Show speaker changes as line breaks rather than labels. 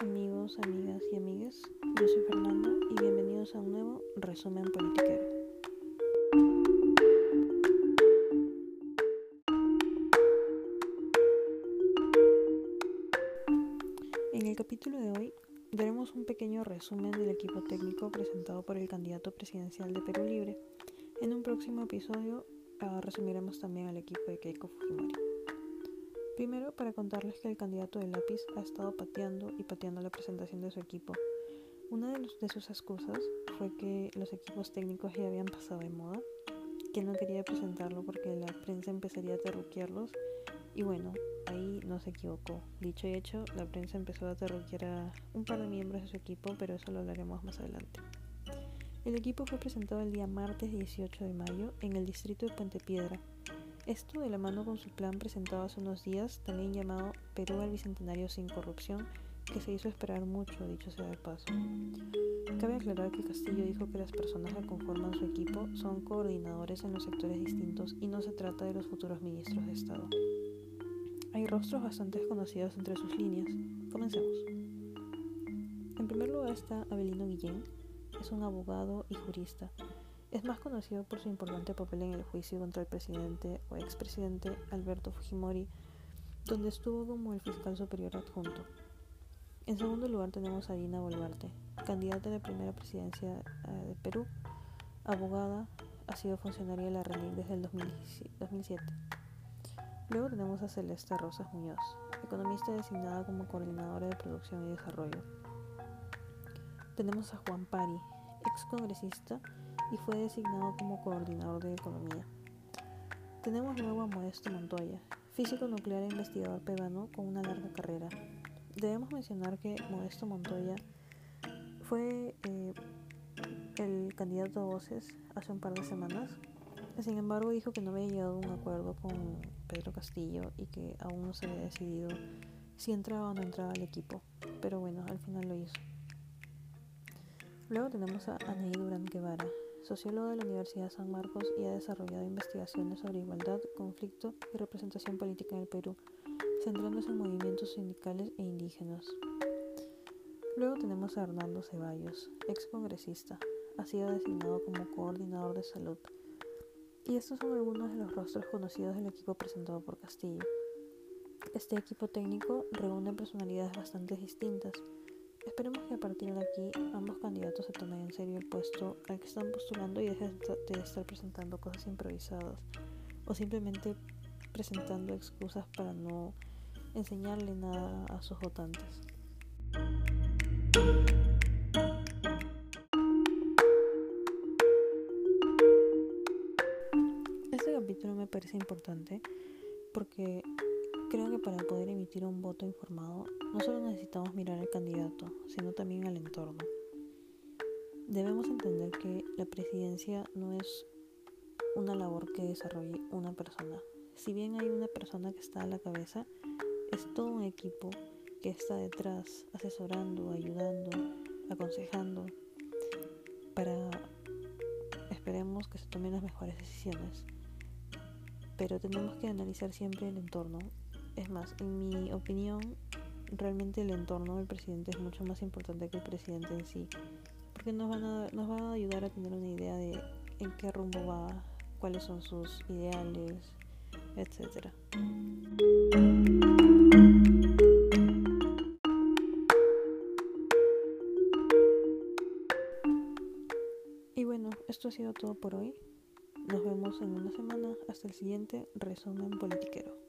Amigos, amigas y amigues, yo soy Fernanda y bienvenidos a un nuevo resumen politiquero. En el capítulo de hoy daremos un pequeño resumen del equipo técnico presentado por el candidato presidencial de Perú Libre. En un próximo episodio uh, resumiremos también al equipo de Keiko Fujimori. Primero, para contarles que el candidato de lápiz ha estado pateando y pateando la presentación de su equipo. Una de, sus excusas fue que los equipos técnicos ya habían pasado de moda, que no quería presentarlo porque la prensa empezaría a terruquearlos y bueno, ahí no se equivocó. Dicho y hecho, la prensa empezó a terruquear a un par de miembros de su equipo, pero eso lo hablaremos más adelante. El equipo fue presentado el día martes 18 de mayo en el distrito de Puente Piedra, esto de la mano con su plan presentado hace unos días, también llamado Perú al Bicentenario sin Corrupción, que se hizo esperar mucho, dicho sea de paso. Cabe aclarar que Castillo dijo que las personas que conforman su equipo son coordinadores en los sectores distintos y no se trata de los futuros ministros de Estado. Hay rostros bastante conocidos entre sus líneas. Comencemos. En primer lugar está Abelino Guillén, es un abogado y jurista es más conocido por su importante papel en el juicio contra el presidente o expresidente Alberto Fujimori, donde estuvo como el fiscal superior adjunto. En segundo lugar tenemos a Dina Boluarte, candidata a la primera presidencia eh, de Perú, abogada, ha sido funcionaria de la RENIC desde el 2007. Luego tenemos a Celeste Rosas Muñoz, economista designada como coordinadora de producción y desarrollo. Tenemos a Juan Pari, ex congresista y fue designado como coordinador de economía. Tenemos luego a Modesto Montoya, físico nuclear e investigador peruano con una larga carrera. Debemos mencionar que Modesto Montoya fue eh, el candidato a voces hace un par de semanas. Sin embargo, dijo que no había llegado a un acuerdo con Pedro Castillo y que aún no se había decidido si entraba o no entraba al equipo. Pero bueno, al final lo hizo. Luego tenemos a Anaí Durán Guevara, sociólogo de la Universidad San Marcos y ha desarrollado investigaciones sobre igualdad, conflicto y representación política en el Perú, centrándose en movimientos sindicales e indígenas. Luego tenemos a Hernando Ceballos, ex congresista. Ha sido designado como coordinador de salud. Y estos son algunos de los rostros conocidos del equipo presentado por Castillo. Este equipo técnico reúne personalidades bastante distintas Esperemos que a partir de aquí ambos candidatos se tomen en serio el puesto al que están postulando y dejen de estar presentando cosas improvisadas o simplemente presentando excusas para no enseñarle nada a sus votantes. Este capítulo me parece importante porque Creo que para poder emitir un voto informado no solo necesitamos mirar al candidato, sino también al entorno. Debemos entender que la presidencia no es una labor que desarrolle una persona. Si bien hay una persona que está a la cabeza, es todo un equipo que está detrás, asesorando, ayudando, aconsejando, para, esperemos que se tomen las mejores decisiones. Pero tenemos que analizar siempre el entorno es más, en mi opinión, realmente el entorno del presidente es mucho más importante que el presidente en sí. Porque nos, van a, nos va a ayudar a tener una idea de en qué rumbo va, cuáles son sus ideales, etc. Y bueno, esto ha sido todo por hoy. Nos vemos en una semana. Hasta el siguiente resumen politiquero.